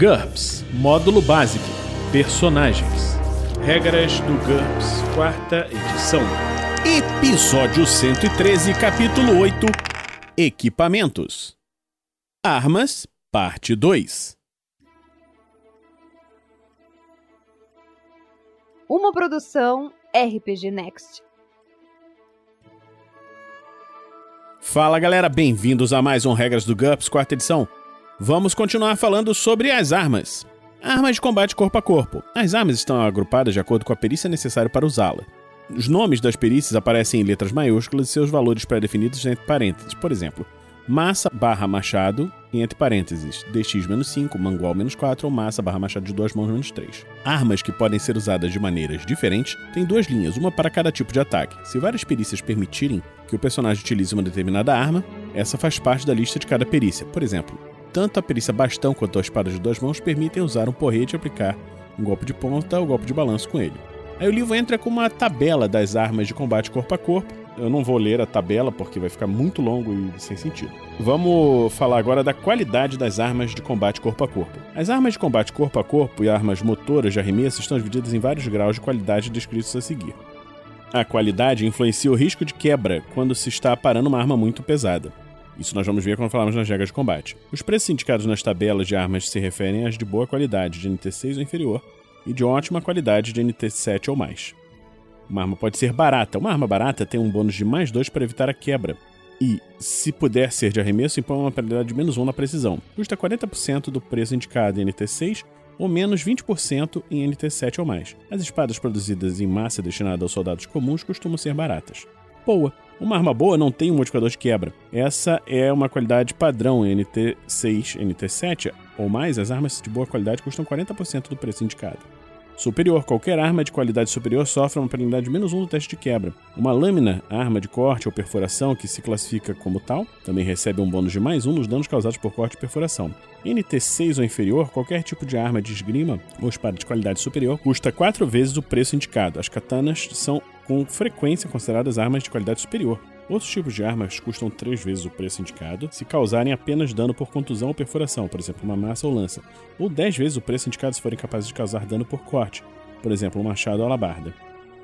GURPS Módulo Básico Personagens Regras do GURPS, quarta edição. Episódio 113, capítulo 8 Equipamentos Armas, parte 2 Uma produção RPG Next. Fala galera, bem-vindos a mais um Regras do GURPS, quarta edição. Vamos continuar falando sobre as armas. Armas de combate corpo a corpo. As armas estão agrupadas de acordo com a perícia necessária para usá-la. Os nomes das perícias aparecem em letras maiúsculas e seus valores pré-definidos entre parênteses. Por exemplo, massa barra machado entre parênteses dx-5, mangual-4 ou massa barra machado de duas mãos 3. Armas que podem ser usadas de maneiras diferentes têm duas linhas, uma para cada tipo de ataque. Se várias perícias permitirem que o personagem utilize uma determinada arma, essa faz parte da lista de cada perícia. Por exemplo, tanto a perícia bastão quanto a espada de duas mãos permitem usar um porrete e aplicar um golpe de ponta ou golpe de balanço com ele. Aí o livro entra com uma tabela das armas de combate corpo a corpo. Eu não vou ler a tabela porque vai ficar muito longo e sem sentido. Vamos falar agora da qualidade das armas de combate corpo a corpo. As armas de combate corpo a corpo e armas motoras de arremesso estão divididas em vários graus de qualidade descritos a seguir. A qualidade influencia o risco de quebra quando se está parando uma arma muito pesada. Isso nós vamos ver quando falarmos nas regras de combate. Os preços indicados nas tabelas de armas se referem às de boa qualidade, de NT6 ou inferior, e de ótima qualidade de NT7 ou mais. Uma arma pode ser barata. Uma arma barata tem um bônus de mais 2 para evitar a quebra. E, se puder ser de arremesso, impõe uma penalidade de menos 1 na precisão. Custa 40% do preço indicado em NT6 ou menos 20% em NT7 ou mais. As espadas produzidas em massa destinada aos soldados comuns costumam ser baratas. Boa. Uma arma boa não tem um modificador de quebra. Essa é uma qualidade padrão em NT6, NT7 ou mais. As armas de boa qualidade custam 40% do preço indicado. Superior. Qualquer arma de qualidade superior sofre uma penalidade de menos um do teste de quebra. Uma lâmina, arma de corte ou perfuração que se classifica como tal, também recebe um bônus de mais um nos danos causados por corte e perfuração. NT6 ou inferior, qualquer tipo de arma de esgrima ou espada de qualidade superior custa quatro vezes o preço indicado. As katanas são com frequência consideradas armas de qualidade superior. Outros tipos de armas custam três vezes o preço indicado se causarem apenas dano por contusão ou perfuração, por exemplo, uma massa ou lança, ou dez vezes o preço indicado se forem capazes de causar dano por corte, por exemplo, um machado ou alabarda.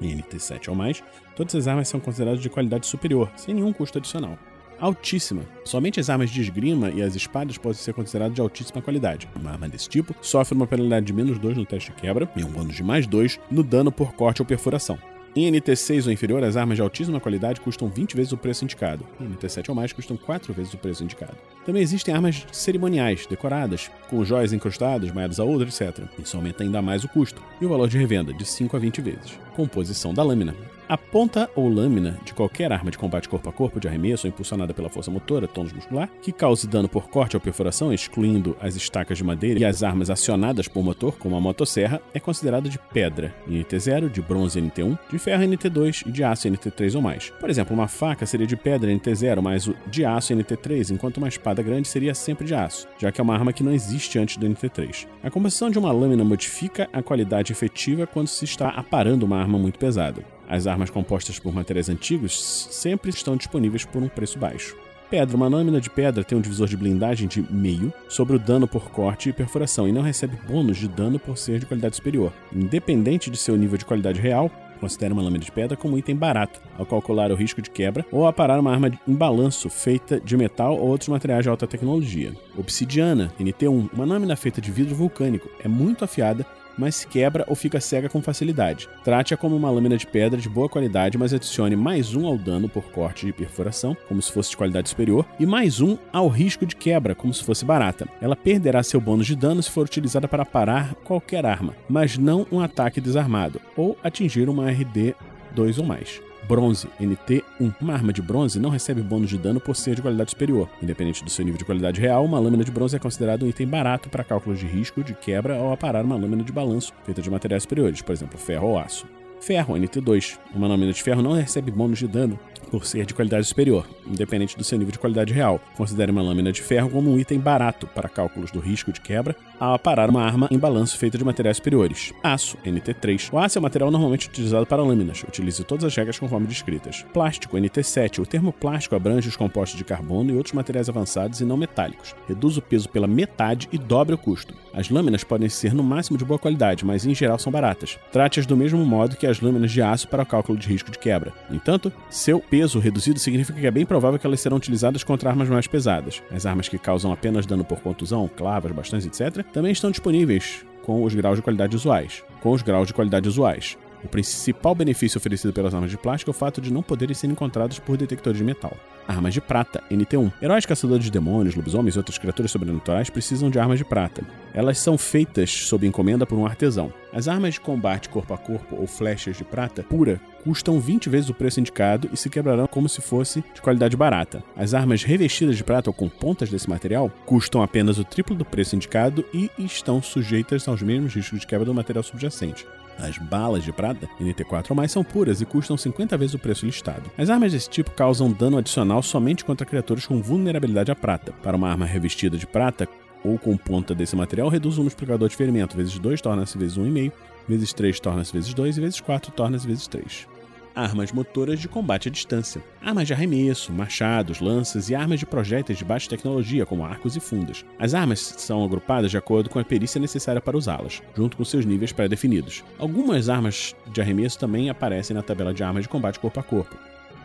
Em NT7 ou mais, todas as armas são consideradas de qualidade superior, sem nenhum custo adicional. Altíssima. Somente as armas de esgrima e as espadas podem ser consideradas de altíssima qualidade. Uma arma desse tipo sofre uma penalidade de menos 2 no teste de quebra e um bônus de mais 2 no dano por corte ou perfuração. Em NT6 ou inferior, as armas de altíssima qualidade custam 20 vezes o preço indicado. Em NT7 ou mais, custam 4 vezes o preço indicado. Também existem armas cerimoniais, decoradas, com joias incrustadas, maiadas a ouro, etc. Isso aumenta ainda mais o custo. E o valor de revenda, de 5 a 20 vezes. Composição da lâmina. A ponta ou lâmina de qualquer arma de combate corpo a corpo de arremesso impulsionada pela força motora, tônus muscular, que cause dano por corte ou perfuração, excluindo as estacas de madeira e as armas acionadas por motor, como a motosserra, é considerada de pedra NT0, de bronze NT1, de ferro NT2 e de aço NT3 ou mais. Por exemplo, uma faca seria de pedra NT0, mas o de aço NT3, enquanto uma espada grande seria sempre de aço, já que é uma arma que não existe antes do NT3. A composição de uma lâmina modifica a qualidade efetiva quando se está aparando uma arma muito pesada. As armas compostas por materiais antigos sempre estão disponíveis por um preço baixo. Pedra. Uma lâmina de pedra tem um divisor de blindagem de meio sobre o dano por corte e perfuração e não recebe bônus de dano por ser de qualidade superior. Independente de seu nível de qualidade real, considera uma lâmina de pedra como um item barato, ao calcular o risco de quebra ou aparar uma arma em balanço feita de metal ou outros materiais de alta tecnologia. Obsidiana, NT1, uma lâmina feita de vidro vulcânico, é muito afiada mas se quebra ou fica cega com facilidade. Trate-a como uma lâmina de pedra de boa qualidade, mas adicione mais um ao dano por corte de perfuração, como se fosse de qualidade superior, e mais um ao risco de quebra, como se fosse barata. Ela perderá seu bônus de dano se for utilizada para parar qualquer arma, mas não um ataque desarmado, ou atingir uma RD 2 ou mais. Bronze, NT1. Uma arma de bronze não recebe bônus de dano por ser de qualidade superior. Independente do seu nível de qualidade real, uma lâmina de bronze é considerada um item barato para cálculos de risco de quebra ao aparar uma lâmina de balanço feita de materiais superiores, por exemplo, ferro ou aço. Ferro, NT2. Uma lâmina de ferro não recebe bônus de dano por ser de qualidade superior, independente do seu nível de qualidade real. Considere uma lâmina de ferro como um item barato para cálculos do risco de quebra ao aparar uma arma em balanço feita de materiais superiores. Aço, NT3. O aço é o material normalmente utilizado para lâminas. Utilize todas as regras conforme descritas. Plástico, NT7. O termo plástico abrange os compostos de carbono e outros materiais avançados e não metálicos. Reduz o peso pela metade e dobre o custo. As lâminas podem ser no máximo de boa qualidade, mas em geral são baratas. Trate-as do mesmo modo que as lâminas de aço para o cálculo de risco de quebra. No entanto, seu peso reduzido significa que é bem provável que elas serão utilizadas contra armas mais pesadas. As armas que causam apenas dano por contusão, clavas, bastões, etc., também estão disponíveis com os graus de qualidade usuais. Com os graus de qualidade usuais. O principal benefício oferecido pelas armas de plástico é o fato de não poderem ser encontradas por detectores de metal. Armas de prata, NT1. Heróis caçadores de demônios, lobisomens e outras criaturas sobrenaturais precisam de armas de prata. Elas são feitas sob encomenda por um artesão. As armas de combate corpo a corpo ou flechas de prata pura custam 20 vezes o preço indicado e se quebrarão como se fosse de qualidade barata. As armas revestidas de prata ou com pontas desse material custam apenas o triplo do preço indicado e estão sujeitas aos mesmos riscos de quebra do material subjacente. As balas de prata NT4 ou mais são puras e custam 50 vezes o preço listado. As armas desse tipo causam dano adicional somente contra criaturas com vulnerabilidade à prata. Para uma arma revestida de prata ou com ponta desse material, reduz o multiplicador de ferimento. Vezes 2 torna-se vezes 1,5, vezes 3 torna-se vezes 2 e vezes 4 torna-se vezes 3 armas motoras de combate à distância, armas de arremesso, machados, lanças e armas de projéteis de baixa tecnologia, como arcos e fundas. As armas são agrupadas de acordo com a perícia necessária para usá-las, junto com seus níveis pré-definidos. Algumas armas de arremesso também aparecem na tabela de armas de combate corpo a corpo.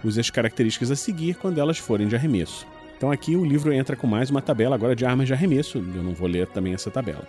Use as características a seguir quando elas forem de arremesso. Então aqui o livro entra com mais uma tabela agora de armas de arremesso, eu não vou ler também essa tabela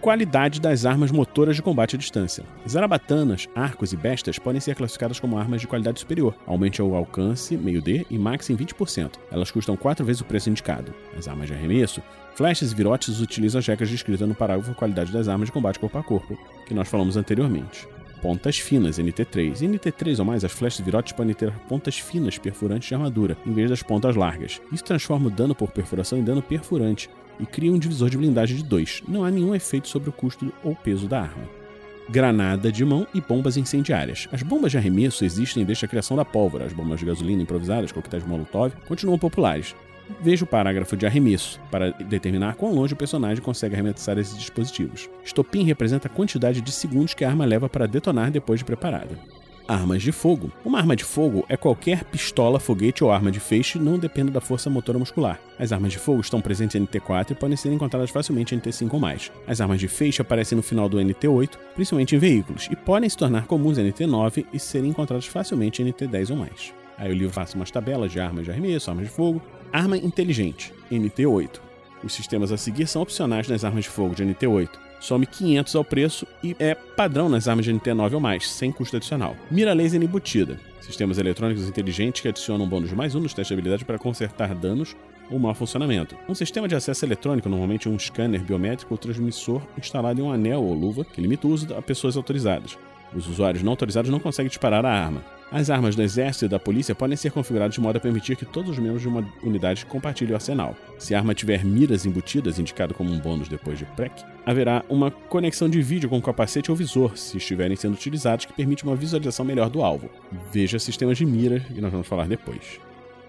qualidade das armas motoras de combate à distância. Zarabatanas, arcos e bestas podem ser classificadas como armas de qualidade superior. Aumente o alcance, meio D, e max em 20%. Elas custam 4 vezes o preço indicado. As armas de arremesso, flechas e virotes utilizam as regras descritas no parágrafo qualidade das armas de combate corpo a corpo, que nós falamos anteriormente pontas finas, NT3. Em NT3 ou mais, as flechas virotes podem ter pontas finas perfurantes de armadura, em vez das pontas largas. Isso transforma o dano por perfuração em dano perfurante, e cria um divisor de blindagem de 2. Não há nenhum efeito sobre o custo ou peso da arma. Granada de mão e bombas incendiárias. As bombas de arremesso existem desde a criação da pólvora. As bombas de gasolina improvisadas, coquetéis Molotov, continuam populares. Veja o parágrafo de arremesso para determinar quão longe o personagem consegue arremessar esses dispositivos. Estopim representa a quantidade de segundos que a arma leva para detonar depois de preparada armas de fogo. Uma arma de fogo é qualquer pistola, foguete ou arma de feixe, não depende da força motora muscular. As armas de fogo estão presentes em NT4 e podem ser encontradas facilmente em NT5 ou mais. As armas de feixe aparecem no final do NT8, principalmente em veículos, e podem se tornar comuns em NT9 e serem encontradas facilmente em NT10 ou mais. Aí o livro faz umas tabelas de armas de arremesso, armas de fogo. Arma inteligente, NT8. Os sistemas a seguir são opcionais nas armas de fogo de NT8 some 500 ao preço e é padrão nas armas de NT9 ou mais, sem custo adicional. Mira laser embutida. Sistemas eletrônicos inteligentes que adicionam um bônus mais um nos testes de habilidade para consertar danos ou mau funcionamento. Um sistema de acesso eletrônico, normalmente um scanner biométrico ou transmissor instalado em um anel ou luva, que limita o uso a pessoas autorizadas. Os usuários não autorizados não conseguem disparar a arma. As armas do exército e da polícia podem ser configuradas de modo a permitir que todos os membros de uma unidade compartilhem o arsenal. Se a arma tiver miras embutidas, indicado como um bônus depois de PrEC, haverá uma conexão de vídeo com o capacete ou visor, se estiverem sendo utilizados, que permite uma visualização melhor do alvo. Veja sistemas de mira, que nós vamos falar depois.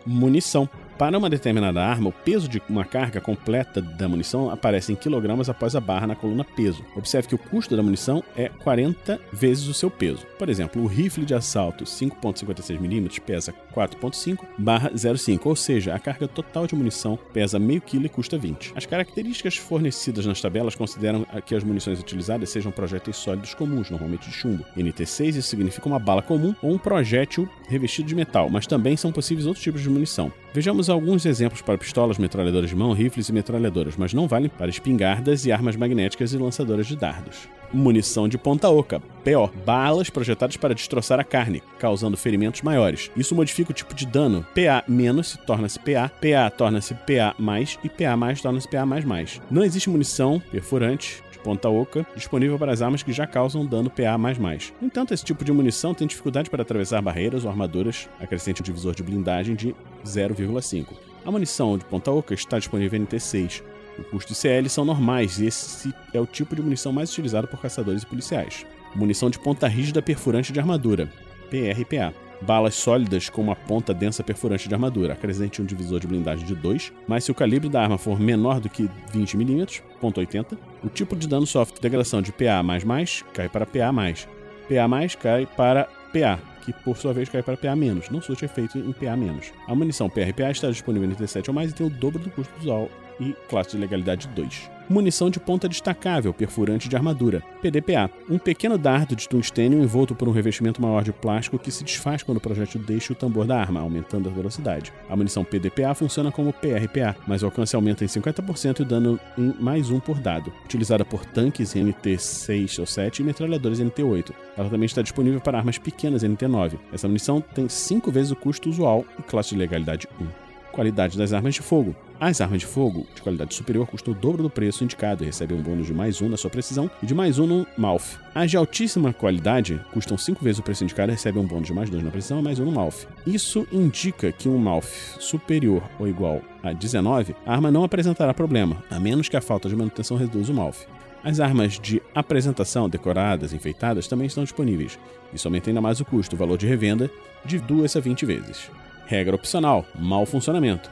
Munição. Para uma determinada arma, o peso de uma carga completa da munição aparece em quilogramas após a barra na coluna peso. Observe que o custo da munição é 40 vezes o seu peso. Por exemplo, o rifle de assalto 5.56mm pesa 4.5 barra 0,5, ou seja, a carga total de munição pesa meio quilo e custa 20. As características fornecidas nas tabelas consideram que as munições utilizadas sejam projéteis sólidos comuns, normalmente de chumbo. NT6 isso significa uma bala comum ou um projétil revestido de metal, mas também são possíveis outros tipos de munição. Vejamos alguns exemplos para pistolas, metralhadoras de mão, rifles e metralhadoras, mas não valem para espingardas e armas magnéticas e lançadoras de dardos. Munição de ponta oca, PO, balas projetadas para destroçar a carne, causando ferimentos maiores. Isso modifica o tipo de dano. PA torna-se PA, PA torna-se PA e PA torna-se PA. Não existe munição perfurante ponta oca, disponível para as armas que já causam dano PA++. No entanto, esse tipo de munição tem dificuldade para atravessar barreiras ou armaduras, acrescente um divisor de blindagem de 0,5. A munição de ponta oca está disponível em NT6. O custo de CL são normais e esse é o tipo de munição mais utilizado por caçadores e policiais. Munição de ponta rígida perfurante de armadura, PRPA. Balas sólidas com uma ponta densa perfurante de armadura, acrescente um divisor de blindagem de 2, mas se o calibre da arma for menor do que 20mm, ponto .80, o tipo de dano sofre degradação de PA++, cai para PA+, PA+, cai para PA, que por sua vez cai para PA-, não surte efeito em PA-. A munição PRPA está disponível em 37 ou mais e tem o dobro do custo usual e classe de legalidade 2 munição de ponta destacável, perfurante de armadura, PDPA, um pequeno dardo de tungstênio envolto por um revestimento maior de plástico que se desfaz quando o projétil deixa o tambor da arma, aumentando a velocidade. A munição PDPA funciona como PRPA, mas o alcance aumenta em 50% e o dano em mais um por dado, utilizada por tanques NT6 ou 7 e metralhadores NT8. Ela também está disponível para armas pequenas NT9. Essa munição tem 5 vezes o custo usual e classe de legalidade 1. Qualidade das armas de fogo. As armas de fogo de qualidade superior custam o dobro do preço indicado e recebem um bônus de mais um na sua precisão e de mais um no mouth. As de altíssima qualidade custam 5 vezes o preço indicado e recebem um bônus de mais 2 na precisão e mais um no mouth. Isso indica que um mouth superior ou igual a 19, a arma não apresentará problema, a menos que a falta de manutenção reduza o mouth. As armas de apresentação decoradas, enfeitadas, também estão disponíveis. Isso aumenta ainda mais o custo, o valor de revenda, de 2 a 20 vezes. Regra opcional: mau funcionamento.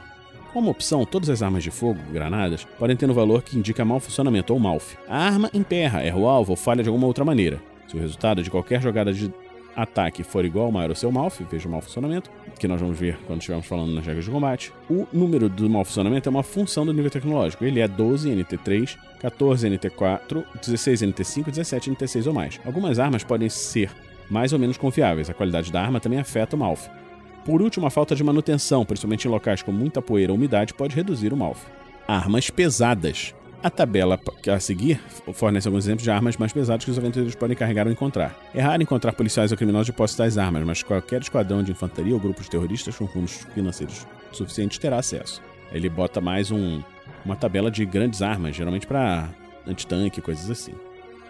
Como opção, todas as armas de fogo, granadas, podem ter um valor que indica mau funcionamento ou MALF. A arma emperra, erra o alvo ou falha de alguma outra maneira. Se o resultado de qualquer jogada de ataque for igual ou maior ao seu MALF, veja o mau funcionamento, que nós vamos ver quando estivermos falando nas regras de combate. O número do mau funcionamento é uma função do nível tecnológico. Ele é 12 NT3, 14 NT4, 16 NT5 17 NT6 ou mais. Algumas armas podem ser mais ou menos confiáveis. A qualidade da arma também afeta o MALF. Por último, a falta de manutenção, principalmente em locais com muita poeira ou umidade, pode reduzir o malf. Armas pesadas. A tabela a seguir fornece alguns exemplos de armas mais pesadas que os aventureiros podem carregar ou encontrar. É raro encontrar policiais ou criminosos de posse das armas, mas qualquer esquadrão de infantaria ou grupos terroristas com fundos financeiros suficientes terá acesso. Ele bota mais um, uma tabela de grandes armas, geralmente para antitanque, coisas assim.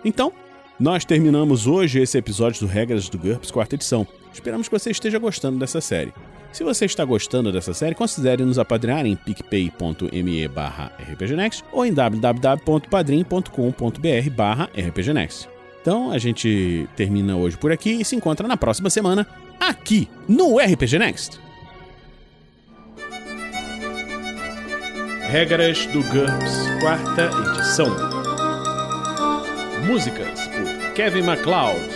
Então, nós terminamos hoje esse episódio do Regras do GURPS, quarta edição. Esperamos que você esteja gostando dessa série. Se você está gostando dessa série, considere nos apadrinhar em picpay.me barra rpgnext ou em www.padrim.com.br barra rpgnext. Então a gente termina hoje por aqui e se encontra na próxima semana aqui no RPG Next. Regras do GURPS, quarta edição. Músicas por Kevin MacLeod